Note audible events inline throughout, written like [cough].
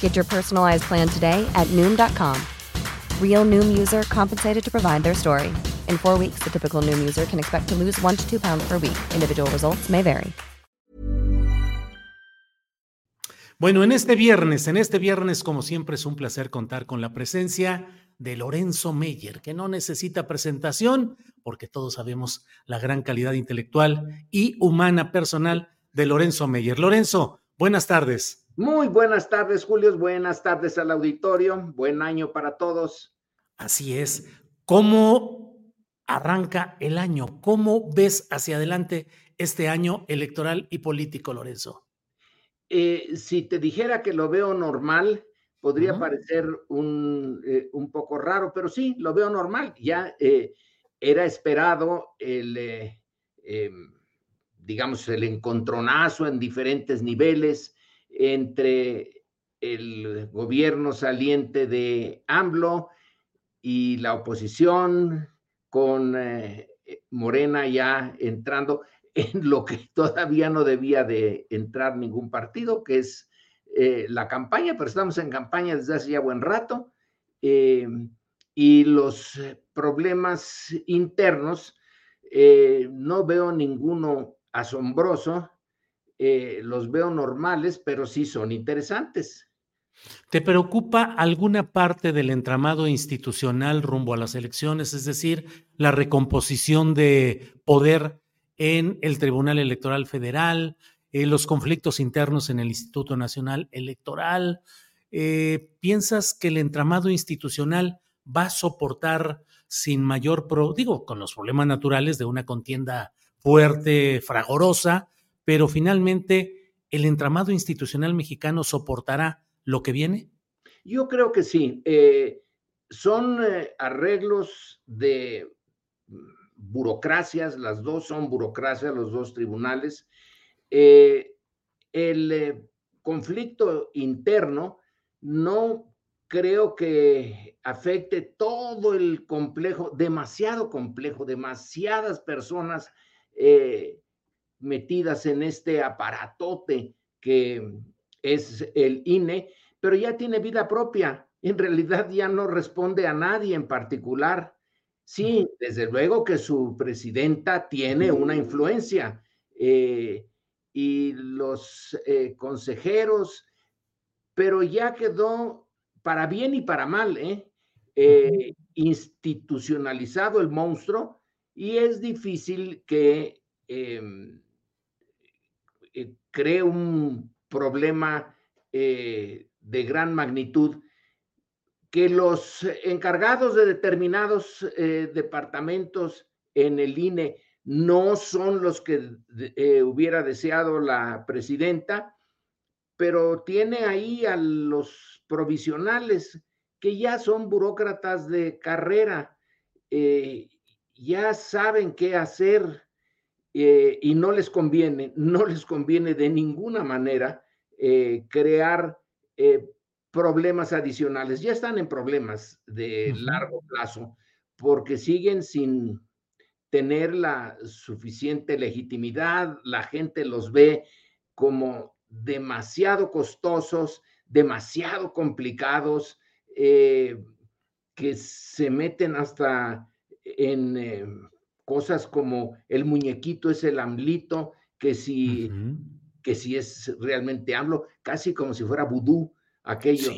Get your personalized plan today at Noom.com. Real Noom user compensated to provide their story. In four weeks, the typical Noom user can expect to lose one to two pounds per week. Individual results may vary. Bueno, en este viernes, en este viernes, como siempre, es un placer contar con la presencia de Lorenzo Meyer, que no necesita presentación, porque todos sabemos la gran calidad intelectual y humana personal de Lorenzo Meyer. Lorenzo, buenas tardes. Muy buenas tardes, Julio. Buenas tardes al auditorio. Buen año para todos. Así es. ¿Cómo arranca el año? ¿Cómo ves hacia adelante este año electoral y político, Lorenzo? Eh, si te dijera que lo veo normal, podría parecer un, eh, un, poco raro, pero sí, lo veo normal. Ya eh, era esperado el, em, digamos, el encontronazo en diferentes niveles entre el gobierno saliente de AMLO y la oposición con Morena ya entrando [laughs] en lo que todavía no debía de entrar ningún partido, que es eh, la campaña, pero estamos en campaña desde hace ya buen rato, eh, y los problemas internos, eh, no veo ninguno asombroso, los veo normales, pero sí son interesantes. ¿Te preocupa alguna parte del entramado institucional rumbo a las elecciones, es decir, la recomposición de poder en el Tribunal Electoral Federal, eh, los conflictos internos en el Instituto Nacional Electoral. Eh, ¿Piensas que el entramado institucional va a soportar sin mayor, pro, digo, con los problemas naturales de una contienda fuerte, fragorosa, pero finalmente el entramado institucional mexicano soportará lo que viene? Yo creo que sí. Eh, son arreglos de burocracias, las dos son burocracias, los dos tribunales. Eh, el eh, conflicto interno no creo que afecte todo el complejo, demasiado complejo, demasiadas personas eh, metidas en este aparatote que es el INE, pero ya tiene vida propia. En realidad ya no responde a nadie en particular. Sí, desde luego que su presidenta tiene una influencia eh, y los eh, consejeros, pero ya quedó para bien y para mal, ¿eh? institucionalizado el monstruo y es difícil que em, cree un problema de gran magnitud que los encargados de determinados eh, departamentos en el INE no son los que eh, hubiera deseado la presidenta, pero tiene ahí a los provisionales que ya son burócratas de carrera, eh, ya saben qué hacer y no les conviene, no les conviene de ninguna manera crear problemas adicionales. Ya están en problemas de largo plazo porque siguen sin tener la suficiente legitimidad. La gente los ve como demasiado costosos, demasiado complicados, eh, que se meten hasta en eh, cosas como el muñequito es el amlito, que si, que si es realmente AMLO, casi como si fuera vudú aquello.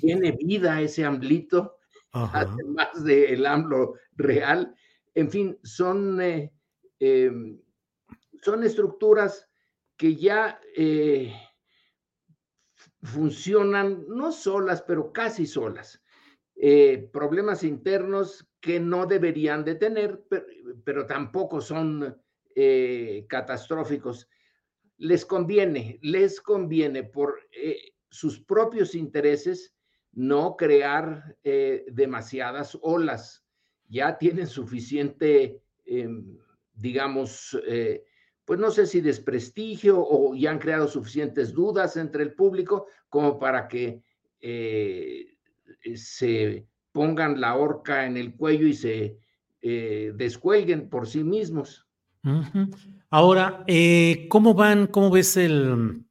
Tiene vida ese AMLito, además del AMLO real. En fin, son, eh, em, son estructuras que ya eh, funcionan no solas, pero casi solas. Eh, problemas internos que no deberían de tener, pero, tampoco son eh, catastróficos. Les conviene, les conviene por eh, sus propios intereses no crear demasiadas olas. Ya tienen suficiente, em, digamos, pues no sé si desprestigio o ya han creado suficientes dudas entre el público como para que eh, se pongan la horca en el cuello y se eh, descuelguen por sí mismos. Ahora, eh, ¿cómo van, cómo ves el,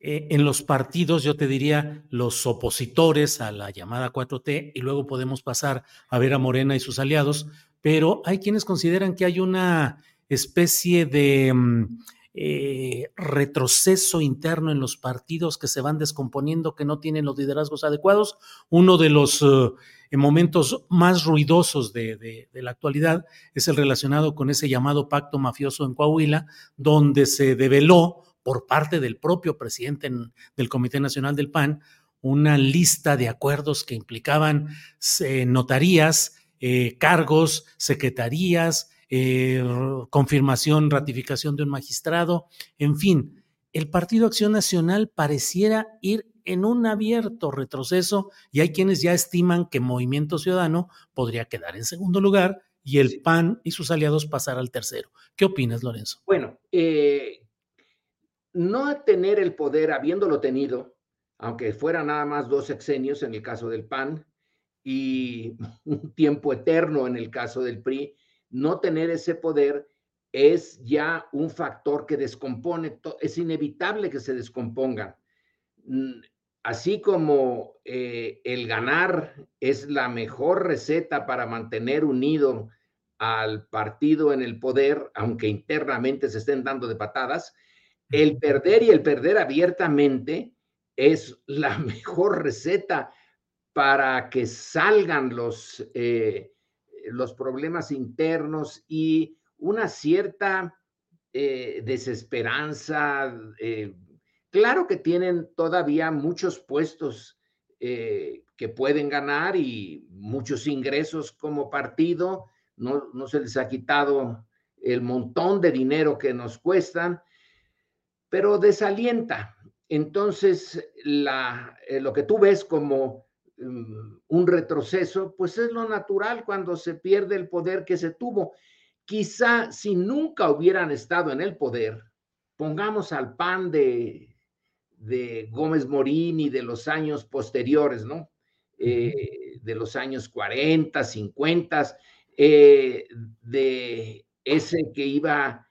en los partidos, yo te diría, los opositores a la llamada 4T, y luego podemos pasar a ver a Morena y sus aliados, pero hay quienes consideran que hay una especie de mm, eh, retroceso interno en los partidos que se van descomponiendo, que no tienen los liderazgos adecuados. Uno de los eh, momentos más ruidosos de, la actualidad es el relacionado con ese llamado pacto mafioso en Coahuila, donde se develó por parte del propio presidente del Comité Nacional del PAN una lista de acuerdos que implicaban eh, notarías, cargos, secretarías, eh, confirmación, ratificación de un magistrado, en fin, el Partido Acción Nacional pareciera ir en un abierto retroceso y hay quienes ya estiman que Movimiento Ciudadano podría quedar en segundo lugar y el PAN y sus aliados pasar al tercero. ¿Qué opinas, Lorenzo? Bueno, eh, no tener el poder habiéndolo tenido, aunque fuera nada más dos sexenios en el caso del PAN y [laughs] un tiempo eterno en el caso del PRI, no tener ese poder es ya un factor que descompone, es inevitable que se descomponga. Mm, así como eh, el ganar es la mejor receta para mantener unido al partido en el poder, aunque internamente se estén dando de patadas, el perder y el perder abiertamente es la [laughs] mejor receta para que salgan los, eh, los problemas internos y una cierta eh, desesperanza. Eh, claro que tienen todavía muchos puestos eh, que pueden ganar y muchos ingresos como partido. No, no se les ha quitado el montón de dinero que nos cuestan, pero desalienta. Entonces, la, lo que tú ves como un retroceso, pues es lo natural cuando se pierde el poder que se tuvo. Quizá si nunca hubieran estado en el poder, pongamos al PAN de, de Gómez Morín y de los años posteriores, ¿no? Eh, de los años 40, 50, eh, de ese que iba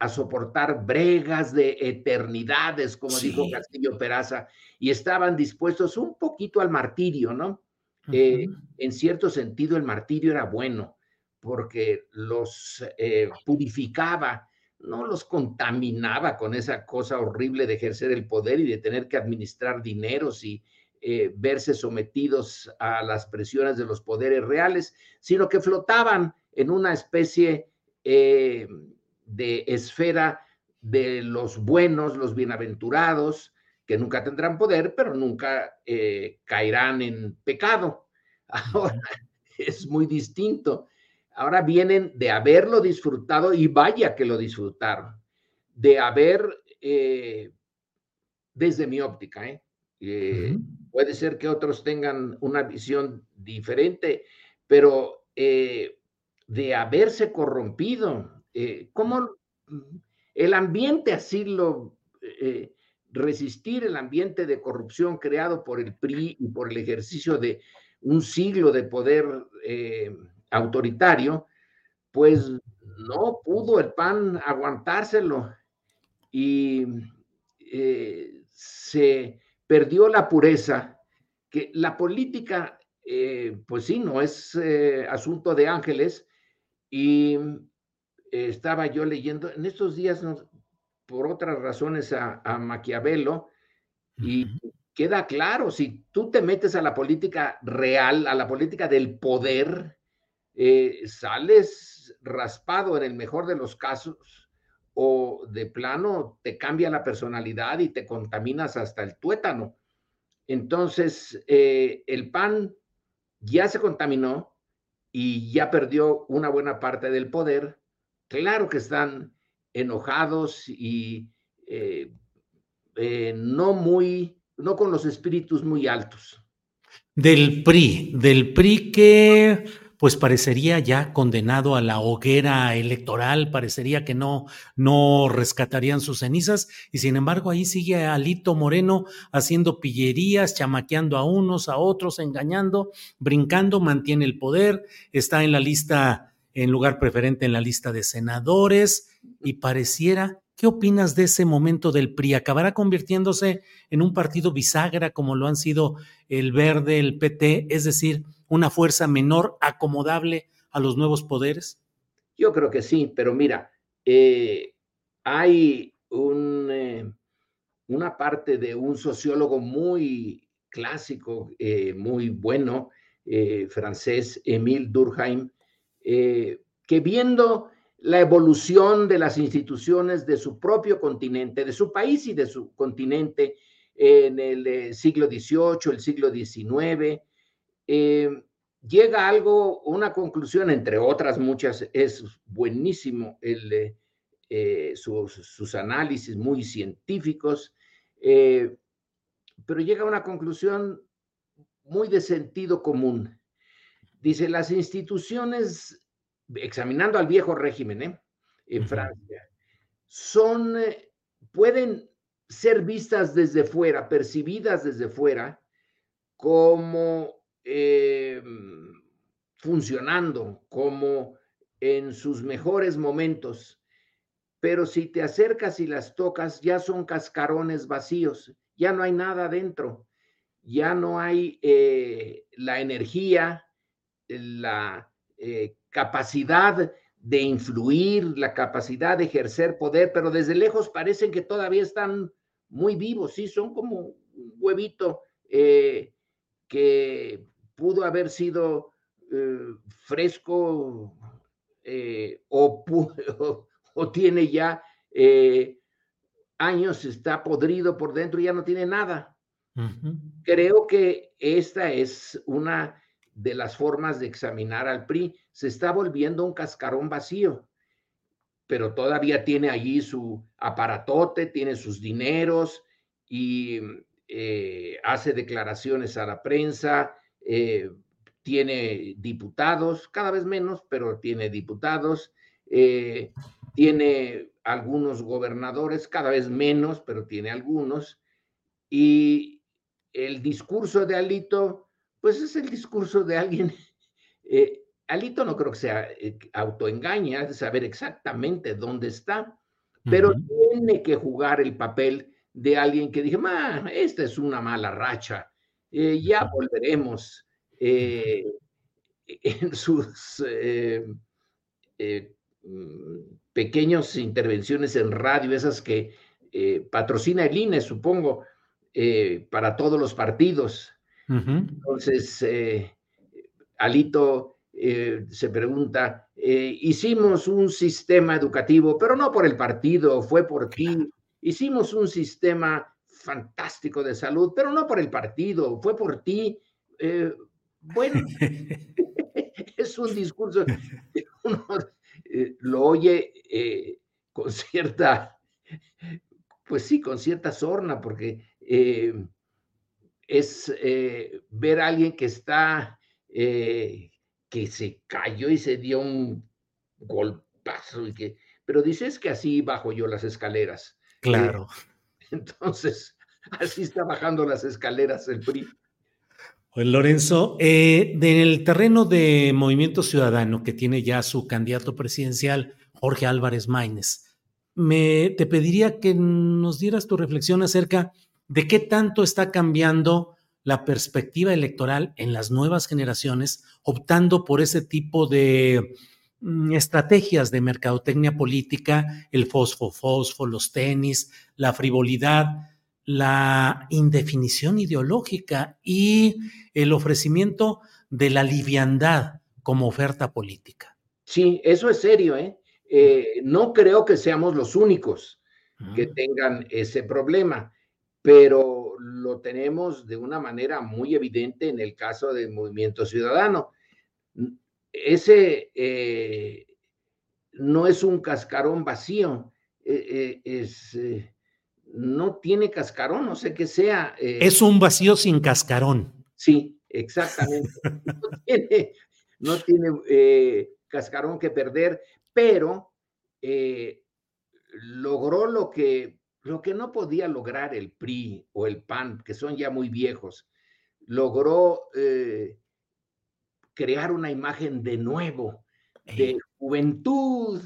a soportar bregas de eternidades, como dijo Castillo Peraza, y estaban dispuestos un poquito al martirio, ¿no? Eh, en cierto sentido, el martirio era bueno, porque los eh, purificaba, no los contaminaba con esa cosa horrible de ejercer el poder y de tener que administrar dineros y eh, verse sometidos a las presiones de los poderes reales, sino que flotaban en una especie de esfera de los buenos, los bienaventurados, que nunca tendrán poder, pero nunca eh, caerán en pecado. [laughs] Ahora es muy distinto. Ahora vienen de haberlo disfrutado y vaya que lo disfrutaron, de haber, eh, desde mi óptica, ¿eh? puede ser que otros tengan una visión diferente, pero de haberse corrompido, eh, cómo el ambiente así lo, eh, resistir el ambiente de corrupción creado por el PRI y por el ejercicio de un siglo de poder eh, autoritario, pues no pudo el PAN aguantárselo y se perdió la pureza, que la política, pues sí, no es asunto de ángeles y estaba yo leyendo en estos días, por otras razones, a, Maquiavelo, y queda claro, si tú te metes a la política real, a la política del poder, eh, sales raspado en el mejor de los casos o de plano te cambia la personalidad y te contaminas hasta el tuétano. Entonces, eh, el PAN ya se contaminó y ya perdió una buena parte del poder. Claro que están enojados y eh, no muy no con los espíritus muy altos. Del PRI, del PRI que pues parecería ya condenado a la hoguera electoral, parecería que no, no rescatarían sus cenizas, y sin embargo ahí sigue Alito Moreno haciendo pillerías, chamaqueando a unos, a otros, engañando, brincando, mantiene el poder, está en la lista, en lugar preferente en la lista de senadores, y pareciera ¿Qué opinas de ese momento del PRI? ¿Acabará convirtiéndose en un partido bisagra como lo han sido el Verde, el PT, es decir, una fuerza menor acomodable a los nuevos poderes? Yo creo que sí, pero mira, eh, hay eh, una parte de un sociólogo muy clásico, eh, muy bueno, francés, Émile Durkheim, que viendo la evolución de las instituciones de su propio continente, de su país y de su continente en el eh, siglo XVIII, el siglo XIX. Eh, llega algo, una conclusión, entre otras muchas, es buenísimo eh, sus, análisis muy científicos, pero llega a una conclusión muy de sentido común. Dice, las instituciones examinando al viejo régimen ¿eh? en Francia, son, eh, pueden ser vistas desde fuera, percibidas desde fuera, como eh, funcionando, como en sus mejores momentos. Pero si te acercas y las tocas, ya son cascarones vacíos, ya no hay nada dentro, ya no hay la energía, la capacidad de influir, la capacidad de ejercer poder, pero desde lejos parecen que todavía están muy vivos, sí, son como un huevito eh, que pudo haber sido eh, fresco eh, o, [laughs] o, tiene ya años, está podrido por dentro y ya no tiene nada. Creo que esta es una de las formas de examinar al PRI. Se está volviendo un cascarón vacío, pero todavía tiene allí su aparatote, tiene sus dineros y eh, hace declaraciones a la prensa, eh, tiene diputados, cada vez menos, pero tiene diputados, eh, tiene algunos gobernadores, cada vez menos, pero tiene algunos, y el discurso de Alito pues es el discurso de alguien. [laughs] Eh, Alito no creo que sea eh, autoengaña, de saber exactamente dónde está, pero tiene que jugar el papel de alguien que dije, ma, esta es una mala racha, eh, ya volveremos. [laughs] en sus mm, pequeñas intervenciones en radio, esas que patrocina el INE, supongo, para todos los partidos, entonces, eh, Alito eh, se pregunta, eh, hicimos un sistema educativo, pero no por el partido, fue por ti. Hicimos un sistema fantástico de salud, pero no por el partido, fue por ti. bueno, [laughs] [laughs] es un discurso que uno lo oye con cierta, pues sí, con cierta sorna, porque es eh, ver a alguien que está, eh, que se cayó y se dio un golpazo, y que, pero dices que así bajo yo las escaleras. Claro. [laughs] entonces, así está bajando las escaleras el PRI. Pues Lorenzo, eh, en el terreno de Movimiento Ciudadano, que tiene ya su candidato presidencial, Jorge Álvarez Maínez, me, te pediría que nos dieras tu reflexión acerca de qué tanto está cambiando la perspectiva electoral en las nuevas generaciones, optando por ese tipo de mm, estrategias de mercadotecnia política, el fosfo-fosfo, los tenis, la frivolidad, la indefinición ideológica y el ofrecimiento de la liviandad como oferta política. Sí, eso es serio, ¿eh? eh no creo que seamos los únicos que mm. tengan ese problema, pero lo tenemos de una manera muy evidente en el caso del Movimiento Ciudadano. Ese eh, no es un cascarón vacío, eh, es no tiene cascarón, no sé qué sea. Eh. es un vacío sin cascarón. Sí, exactamente. no [laughs] tiene, eh, cascarón que perder, pero eh, logró lo que, lo que no podía lograr el PRI o el PAN, que son ya muy viejos. Logró crear una imagen de nuevo, de juventud,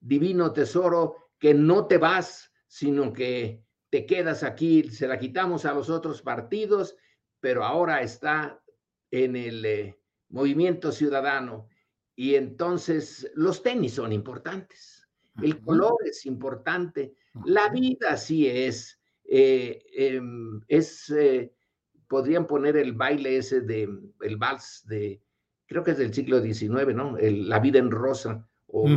divino tesoro, que no te vas, sino que te quedas aquí, se la quitamos a los otros partidos, pero ahora está en el eh, movimiento ciudadano. Y entonces los tenis son importantes, el color es importante, la vida sí es, eh, em, es, eh, podrían poner el baile ese de, el vals de, creo que es del siglo XIX, ¿no? la vida en rosa, o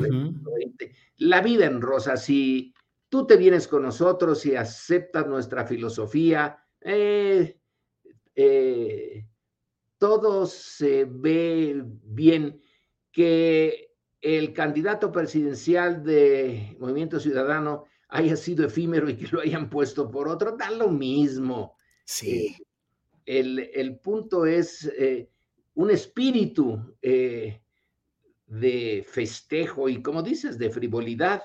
la vida en rosa, si tú te vienes con nosotros y aceptas nuestra filosofía, eh, todo se ve bien. Que el candidato presidencial de Movimiento Ciudadano haya sido efímero y que lo hayan puesto por otro, da lo mismo. Sí. Eh, el, punto es un espíritu de festejo y, como dices, de frivolidad.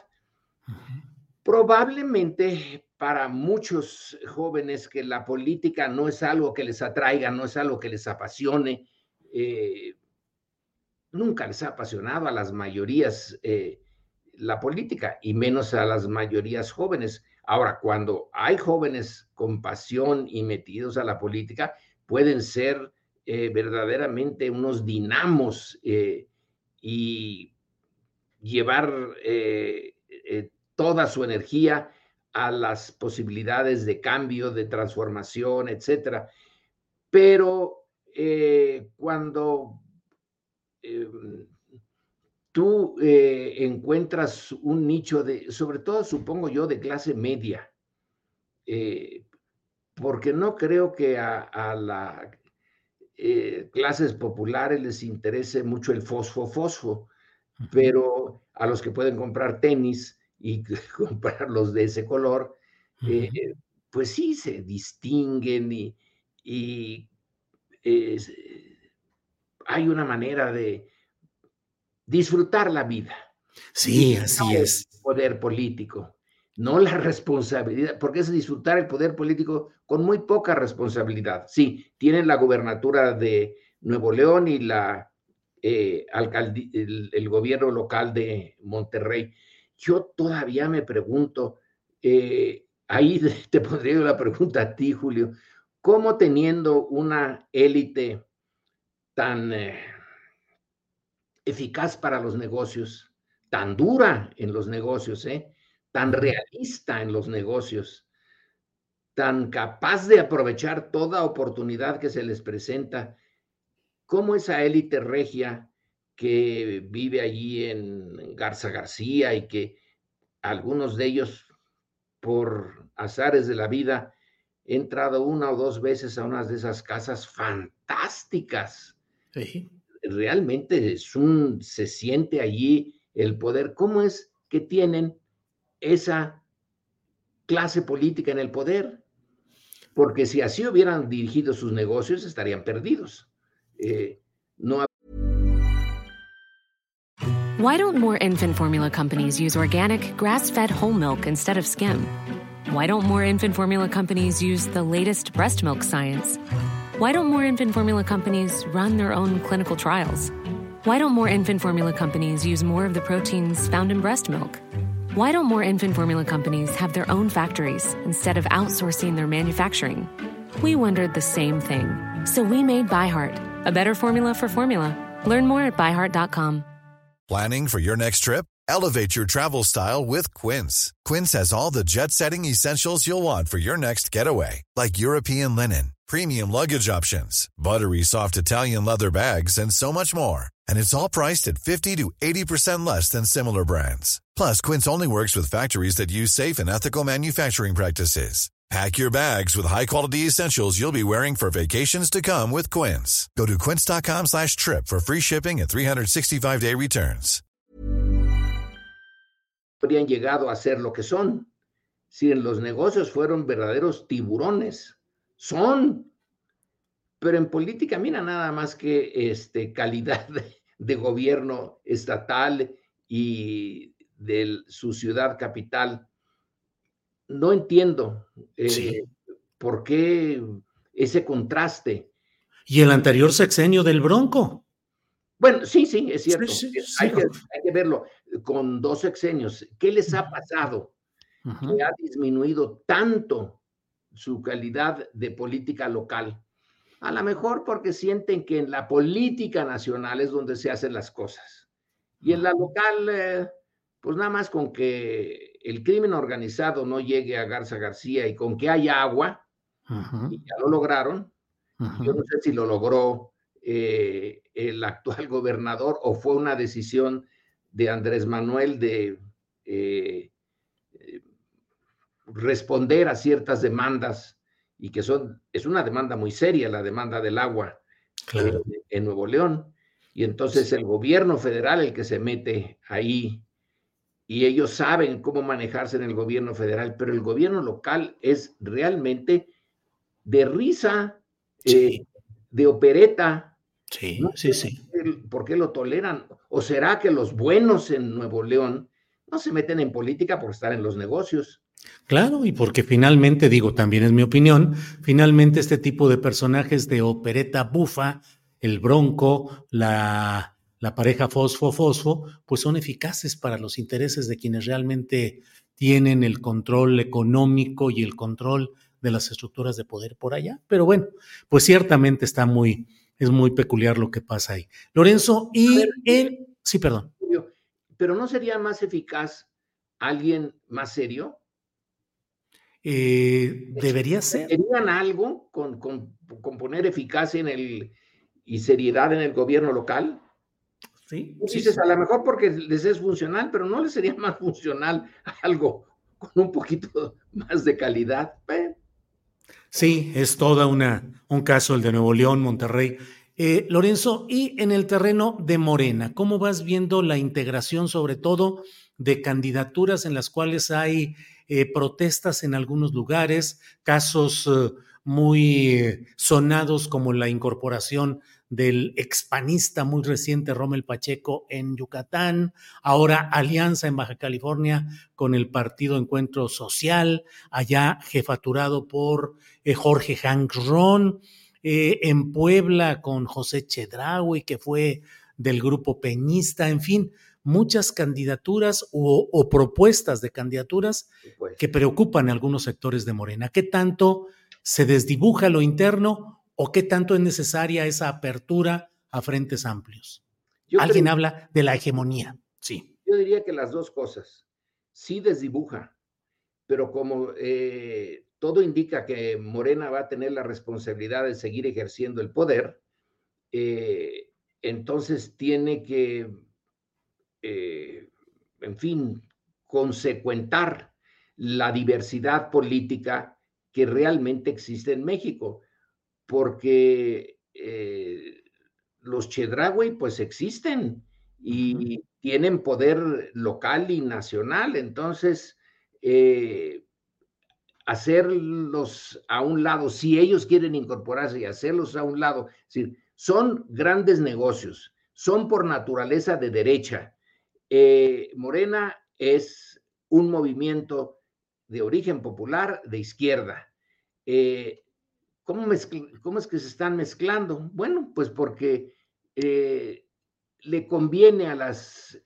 Probablemente para muchos jóvenes que la política no es algo que les atraiga, no es algo que les apasione, eh, nunca les ha apasionado a las mayorías eh, la política y menos a las mayorías jóvenes. Ahora, cuando hay jóvenes con pasión y metidos a la política, pueden ser eh, verdaderamente unos dinamos y llevar eh, eh, toda su energía a las posibilidades de cambio, de transformación, etcétera. Pero eh, cuando tú encuentras un nicho de, sobre todo supongo yo, de clase media, porque no creo que a, a la eh, clases populares les interese mucho el fosfo-fosfo, pero a los que pueden comprar tenis y [laughs] comprarlos de ese color, eh, pues sí se distinguen y, hay una manera de disfrutar la vida. Sí, así es. Poder político no la [laughs] responsabilidad, porque es disfrutar el poder político con muy poca responsabilidad. Sí, tienen la gubernatura de Nuevo León y la, eh, el, gobierno local de Monterrey. Yo todavía me pregunto, eh, ahí [laughs] te pondría la pregunta a ti, Julio, ¿cómo teniendo una élite tan eh, eficaz para los negocios, tan dura en los negocios, eh? tan realista en los negocios, tan capaz de aprovechar toda oportunidad que se les presenta, como esa élite regia que vive allí en Garza García y que algunos de ellos, por azares de la vida, he entrado una o dos veces a unas de esas casas fantásticas. Realmente es un, se siente allí el poder. ¿Cómo es que tienen esa clase política en el poder, porque si así hubieran dirigido sus negocios estarían perdidos. Eh, no Why don't more infant formula companies use organic, grass-fed whole milk instead of skim? Why don't more infant formula companies use the latest breast milk science? Why don't more infant formula companies run their own clinical trials? Why don't more infant formula companies use more of the proteins found in breast milk? Why don't more infant formula companies have their own factories instead of outsourcing their manufacturing? We wondered the same thing. So we made ByHeart, a better formula for formula. Learn more at byheart.com. Planning for your next trip? Elevate your travel style with Quince. Quince has all the jet setting essentials you'll want for your next getaway, like European linen, premium luggage options, buttery soft Italian leather bags, and so much more. And it's all priced at 50 to 80% less than similar brands. Plus, Quince only works with factories that use safe and ethical manufacturing practices. Pack your bags with high-quality essentials you'll be wearing for vacations to come with Quince. Go to quince.com slash trip for free shipping and 365-day returns. Habrían llegado a ser lo que son. Si en los negocios fueron verdaderos tiburones. Son. Pero en política, mira nada más que este, calidad de, de gobierno estatal y de su ciudad capital no entiendo eh, sí. por qué ese contraste. Y el anterior sexenio del Bronco. Bueno, sí, sí, es cierto. Sí, sí, hay, que, hay, que, verlo con dos sexenios. ¿Qué les ha pasado? Uh -huh. Que ha disminuido tanto su calidad de política local. A lo mejor porque sienten que en la política nacional es donde se hacen las cosas. Y en la local, eh, pues nada más con que el crimen organizado no llegue a Garza García y con que haya agua, y ya lo lograron, yo no sé si lo logró eh, el actual [laughs] gobernador o fue una decisión de Andrés Manuel de eh, responder a ciertas demandas y que son, es una demanda muy seria, la demanda del agua claro. eh, en Nuevo León. Y entonces el gobierno federal el que se mete ahí y ellos saben cómo manejarse en el gobierno federal, pero el gobierno local es realmente de risa, sí. eh, de opereta. Sí, no sí, sí. ¿Por qué lo toleran? ¿O será que los buenos en Nuevo León no se meten en política por estar en los negocios? Claro, y porque finalmente, digo, también es mi opinión, finalmente este tipo de personajes de opereta bufa, el bronco, la la pareja fosfo-fosfo, pues son eficaces para los intereses de quienes realmente tienen el control económico y el control de las estructuras de poder por allá. Pero bueno, pues ciertamente está muy, es muy peculiar lo que pasa ahí. Lorenzo, y ver, él, sí, perdón. Pero ¿no sería más eficaz alguien más serio? Eh, debería ser. ¿Tenían algo con, con, con poner eficacia en el, y seriedad en el gobierno local? Sí, dices, sí, a lo mejor porque les es funcional, pero no les sería [laughs] más funcional algo con un poquito [laughs] más de calidad. ¿Eh? Sí, es toda una un caso el de Nuevo León, Monterrey. Eh, Lorenzo, y en el terreno de Morena, ¿cómo vas viendo la integración, sobre todo, de candidaturas en las cuales hay eh, protestas en algunos lugares, casos eh, muy sonados como la incorporación del expanista muy reciente Rommel Pacheco en Yucatán, ahora alianza en Baja California con el Partido Encuentro Social, allá jefaturado por eh, Jorge Hank Ron, eh, en Puebla con José Chedraui, que fue del grupo peñista, en fin, muchas candidaturas o, o propuestas de candidaturas pues. que preocupan a algunos sectores de Morena. ¿Qué tanto se desdibuja lo interno o qué tanto es necesaria esa apertura a frentes amplios? Alguien creo, habla de la hegemonía, sí. Yo diría que las dos cosas. Sí desdibuja, pero como eh, todo indica que Morena va a tener la responsabilidad de seguir ejerciendo el poder, eh, entonces tiene que, eh, en fin, consecuentar la diversidad política que realmente existe en México porque eh, los Chedraui pues existen y tienen poder local y nacional, entonces eh, hacerlos a un lado, si ellos quieren incorporarse y hacerlos a un lado, es decir, son grandes negocios, son por naturaleza de derecha. Eh, Morena es un movimiento de origen popular de izquierda. Eh, ¿Cómo, ¿Cómo, es que se están mezclando? Bueno, pues porque eh, le conviene a las,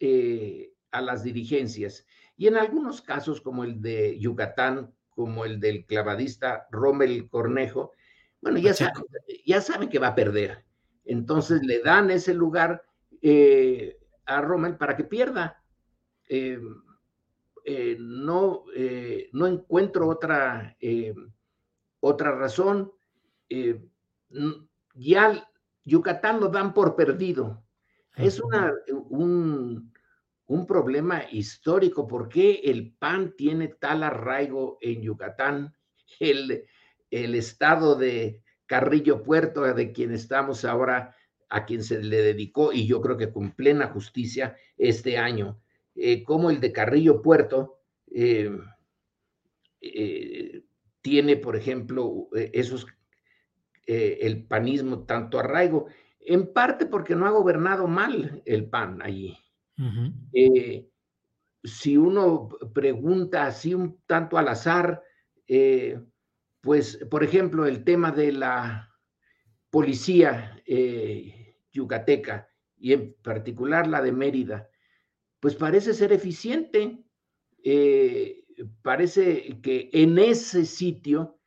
a las dirigencias. Y en algunos casos, como el de Yucatán, como el del clavadista Rommel Cornejo, bueno, ya, saben, ya saben que va a perder. Entonces le dan ese lugar eh, a Rommel para que pierda. no, no encuentro otra, otra razón. ya Yucatán lo dan por perdido. Es una, un, un problema histórico. ¿Por qué el PAN tiene tal arraigo en Yucatán? El, el estado de Carrillo Puerto, de quien estamos ahora, a quien se le dedicó, y yo creo que con plena justicia, este año, eh, como el de Carrillo Puerto eh, eh, tiene, por ejemplo, esos, el panismo tanto arraigo, en parte porque no ha gobernado mal el PAN allí. Si uno pregunta así un tanto al azar, pues, por ejemplo, el tema de la policía eh, yucateca y en particular la de Mérida, pues parece ser eficiente. parece que en ese sitio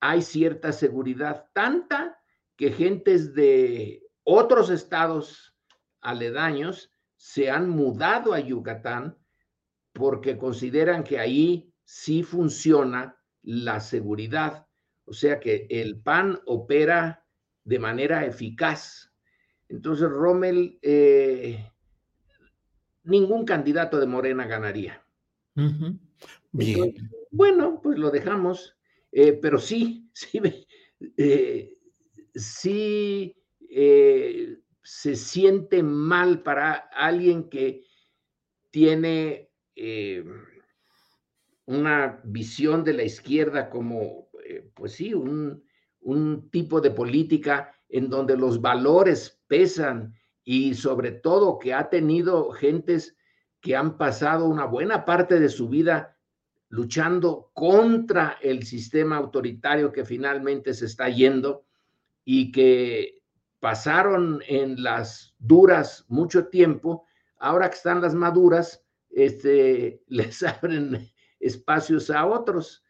hay cierta seguridad, tanta que gentes de otros estados aledaños se han mudado a Yucatán porque consideran que ahí sí funciona la seguridad. O sea que el PAN opera de manera eficaz. Entonces, Rommel, eh, ningún candidato de Morena ganaría. Bien. bueno, pues lo dejamos, eh, pero sí, [laughs] sí, eh, sí se siente mal para alguien que tiene una visión de la izquierda como, pues sí, un, un tipo de política en donde los valores pesan y sobre todo que ha tenido gentes que han pasado una buena parte de su vida luchando contra el sistema autoritario que finalmente se está yendo y que pasaron en las duras mucho tiempo, ahora que están las maduras, este, [laughs] les abren espacios a otros.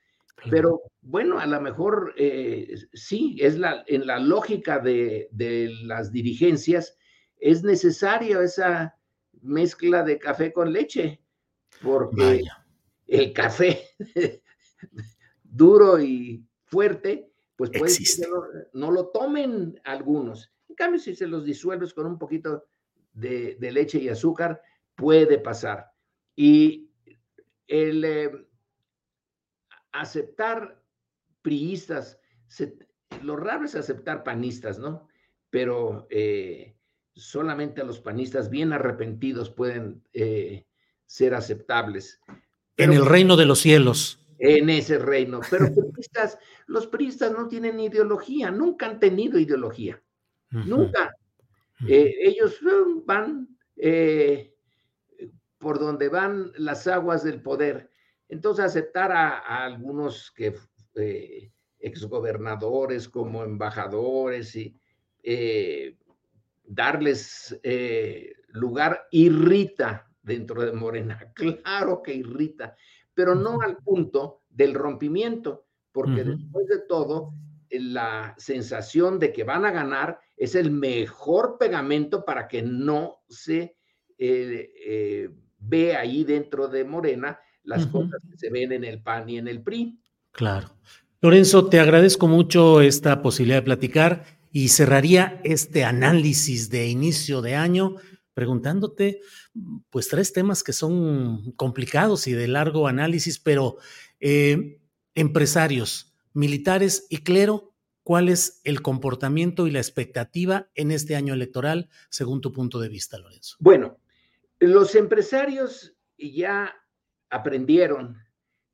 Pero bueno, a lo mejor eh, sí, es la, en la lógica de, las dirigencias, es necesario esa mezcla de café con leche, porque el café [laughs] duro y fuerte, pues puede que no, lo tomen algunos. En cambio, si se los disuelves con un poquito de, leche y azúcar, puede pasar. Y el eh, aceptar priistas, lo raro es aceptar panistas, ¿no? Pero eh, solamente a los panistas bien arrepentidos pueden eh, ser aceptables. en el reino de los cielos. En ese reino. Pero los priistas no tienen ideología, nunca han tenido ideología. Nunca. Eh, ellos van por donde van las aguas del poder. Entonces, aceptar a, algunos que eh, exgobernadores como embajadores y darles lugar irrita dentro de Morena. [laughs] Claro que irrita, pero no al punto del rompimiento, porque después de todo, la sensación de que van a ganar es el mejor pegamento para que no se eh, eh, ve ahí dentro de Morena las cosas que se ven en el PAN y en el PRI. Claro. Lorenzo, te agradezco mucho esta posibilidad de platicar y cerraría este análisis de inicio de año preguntándote, pues tres temas que son complicados y de largo análisis, pero eh, empresarios, militares y clero, ¿cuál es el comportamiento y la expectativa en este año electoral, según tu punto de vista, Lorenzo? Bueno, los empresarios ya aprendieron,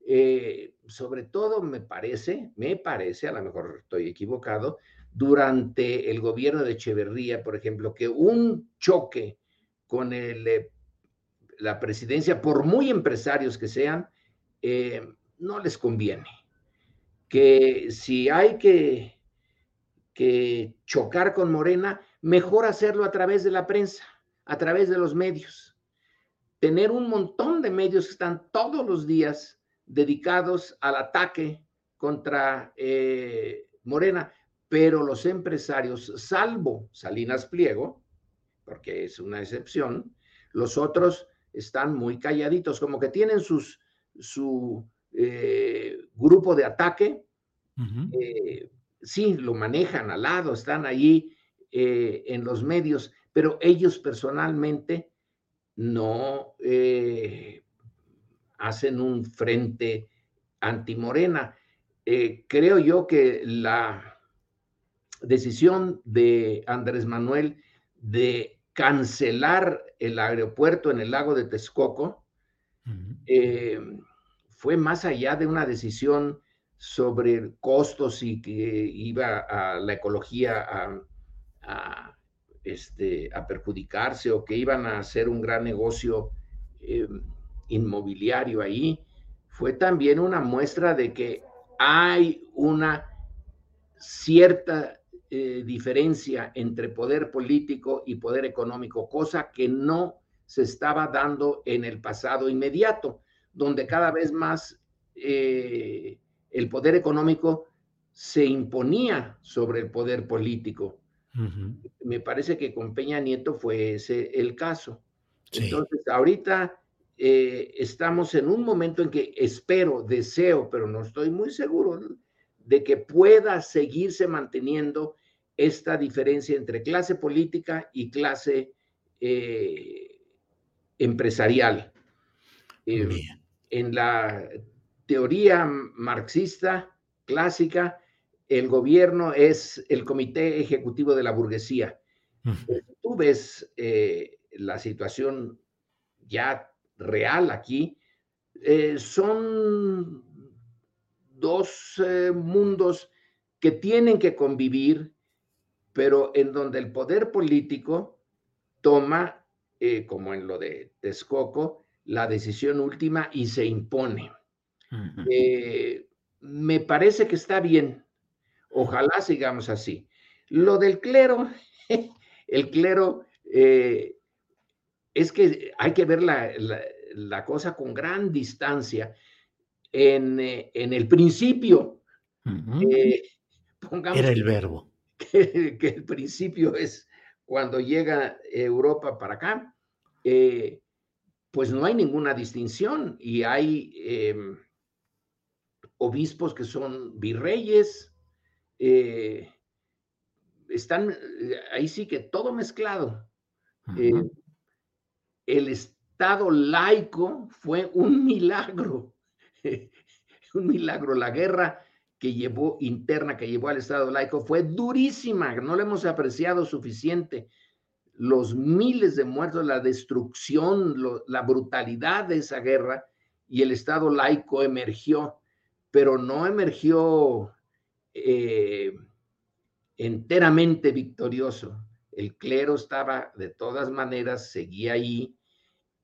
eh, sobre todo me parece, me parece, a lo mejor estoy equivocado, durante el gobierno de Echeverría, por ejemplo, que un choque con el, eh, la presidencia, por muy empresarios que sean, eh, no les conviene que si hay que, que chocar con Morena, mejor hacerlo a través de la prensa, a través de los medios. Tener un montón de medios que están todos los días dedicados al ataque contra eh, Morena, pero los empresarios, salvo Salinas Pliego, porque es una excepción, los otros están muy calladitos, como que tienen sus, su eh, grupo de ataque, eh, sí, lo manejan al lado, están allí en los medios, pero ellos personalmente no hacen un frente antimorena. creo yo que la decisión de Andrés Manuel de cancelar el aeropuerto en el lago de Texcoco eh, fue más allá de una decisión sobre costos y que iba a la ecología a, este, a perjudicarse o que iban a hacer un gran negocio eh, inmobiliario ahí, fue también una muestra de que hay una cierta eh, diferencia entre poder político y poder económico, cosa que no se estaba dando en el pasado inmediato, donde cada vez más eh, el poder económico se imponía sobre el poder político. Me parece que con Peña Nieto fue ese el caso. Entonces, ahorita eh, estamos en un momento en que espero, deseo, pero no estoy muy seguro de que pueda seguirse manteniendo esta diferencia entre clase política y clase eh, empresarial. Eh, en la teoría marxista clásica, el gobierno es el comité ejecutivo de la burguesía. Tú ves eh, la situación ya real aquí, son dos mundos que tienen que convivir pero en donde el poder político toma, eh, como en lo de Texcoco, la decisión última y se impone. Eh, me parece que está bien. Ojalá sigamos así. Lo del clero, [laughs] el clero, eh, es que hay que ver la, cosa con gran distancia. En, el principio, Era el verbo [laughs] que, el principio es cuando llega Europa para acá, eh, pues no hay ninguna distinción y hay em, obispos que son virreyes, eh, están ahí sí que todo mezclado. Eh, el Estado laico fue un milagro, [laughs] un milagro. La guerra que llevó interna, que llevó al Estado laico, fue durísima, no lo hemos apreciado suficiente. Los miles de muertos, la destrucción, la brutalidad de esa guerra y el Estado laico emergió, pero no emergió eh, enteramente victorioso. El clero estaba de todas maneras, seguía ahí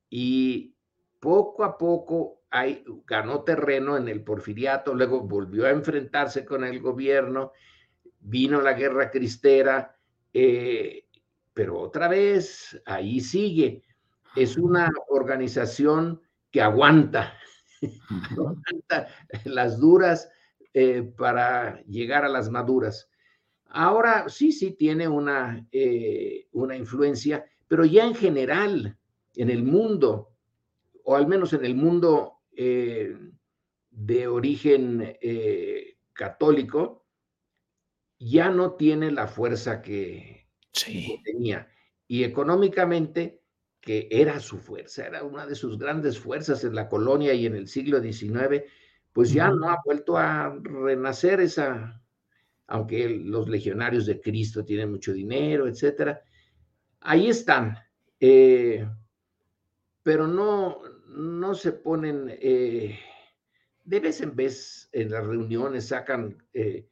y poco a poco ganó terreno en el porfiriato, luego volvió a enfrentarse con el gobierno, vino la guerra cristera, eh, pero otra vez ahí sigue. Es una organización que aguanta, [laughs] aguanta las duras eh, para llegar a las maduras. Ahora sí, sí tiene una, eh, una influencia, pero ya en general, en el mundo, o al menos en el mundo eh, de origen católico ya no tiene la fuerza que, tenía. Y económicamente, que era su fuerza, era una de sus grandes fuerzas en la colonia y en el siglo XIX, pues ya no ha vuelto a renacer esa, aunque los legionarios de Cristo tienen mucho dinero, etcétera. Ahí están, eh, pero no, no se ponen, eh, de vez en vez en las reuniones sacan eh,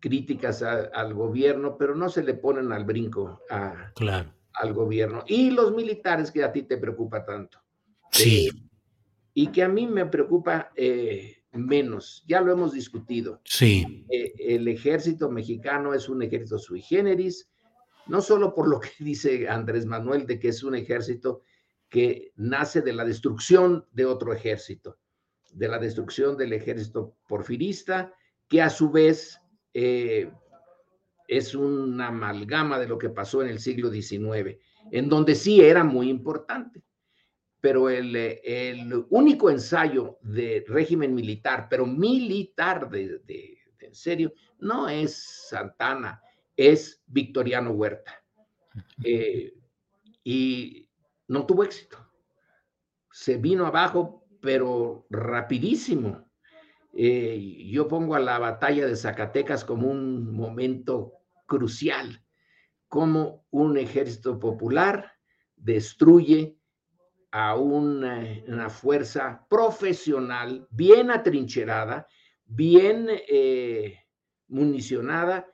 críticas al gobierno, pero no se le ponen al brinco al gobierno. Y los militares que a ti te preocupa tanto. Sí. Eh, y que a mí me preocupa menos, ya lo hemos discutido. Sí. el ejército mexicano es un ejército sui generis, no solo por lo que [laughs] dice Andrés Manuel de que es un ejército que nace de la destrucción de otro ejército, de la destrucción del ejército porfirista, que a su vez eh, es una amalgama de lo que pasó en el siglo XIX, en donde sí era muy importante. Pero el, el único ensayo de régimen militar, pero militar de, de, en serio, no es Santana, es Victoriano Huerta. Eh, y no tuvo éxito. Se vino abajo, pero rapidísimo. Eh, yo pongo a la batalla de Zacatecas como un momento crucial, como un ejército popular destruye a una, fuerza profesional, bien atrincherada, bien eh, municionada,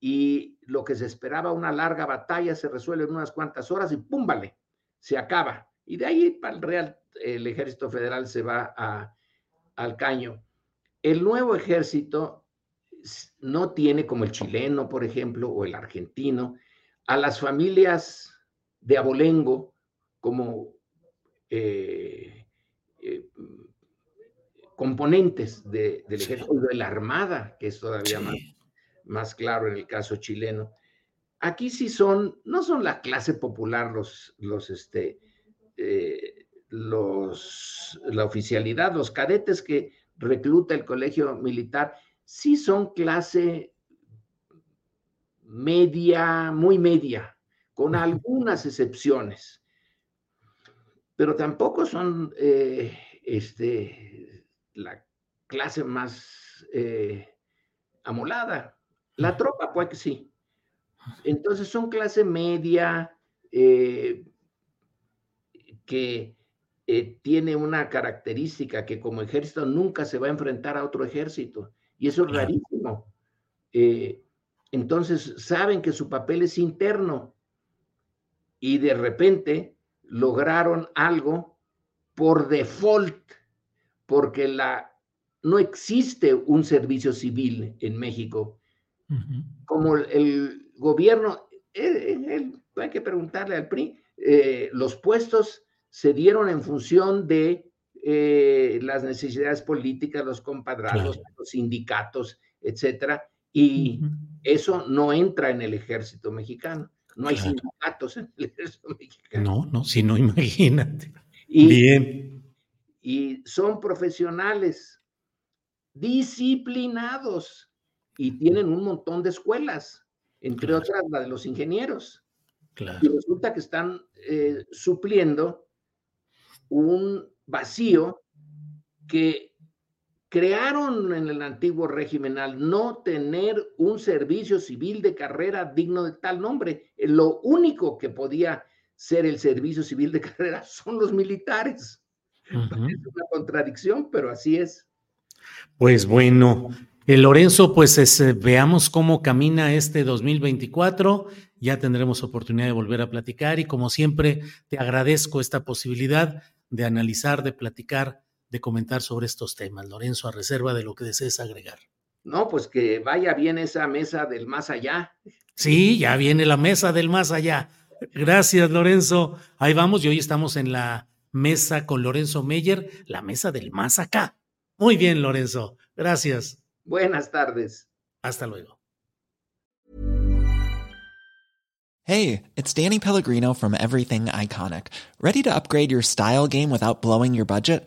y lo que se esperaba una larga batalla se resuelve en unas cuantas horas y ¡pum! vale, se acaba. Y de ahí para el Real, el ejército federal se va al caño. El nuevo ejército no tiene como el chileno, por ejemplo, o el argentino, a las familias de abolengo como eh, eh, componentes del ejército de la armada, que es todavía más, más claro en el caso chileno. Aquí sí son, no son la clase popular los, los, este, eh, los, la oficialidad, los cadetes que recluta el colegio militar, sí son clase media, muy media, con algunas excepciones, pero tampoco son eh, este, la clase más eh, amolada. La tropa, pues que sí. Entonces son clase media eh, que eh, tiene una característica que como ejército nunca se va a enfrentar a otro ejército. Y eso es rarísimo. Eh, entonces saben que su papel es interno y de repente lograron algo por default, porque la, no existe un servicio civil en México. Como el gobierno, eh, eh, hay que preguntarle al PRI, eh, los puestos se dieron en función de las necesidades políticas, los compadrados, los sindicatos, etcétera, y eso no entra en el ejército mexicano. No hay sindicatos en el ejército mexicano. No, no, si no, [laughs] imagínate. Bien. Y son profesionales disciplinados y tienen un montón de escuelas, entre otras la de los ingenieros. Y resulta que están eh, supliendo un vacío que crearon en el antiguo régimen al no tener un servicio civil de carrera digno de tal nombre. Lo único que podía ser el servicio civil de [laughs] carrera son los militares. Es una contradicción, pero así es. Pues bueno, eh, Lorenzo, pues eh, veamos cómo camina este 2024. Ya tendremos oportunidad de volver a platicar y como siempre te agradezco esta posibilidad de analizar, de platicar, de comentar sobre estos temas. Lorenzo, a reserva de lo que desees agregar. No, pues que vaya bien esa mesa del más allá. Sí, ya viene la mesa del más allá. Gracias, Lorenzo. Ahí vamos y hoy estamos en la mesa con Lorenzo Meyer, la mesa del más acá. Muy bien, Lorenzo. Gracias. Buenas tardes. Hasta luego. Hey, it's Danny Pellegrino from Everything Iconic. Ready to upgrade your style game without blowing your budget?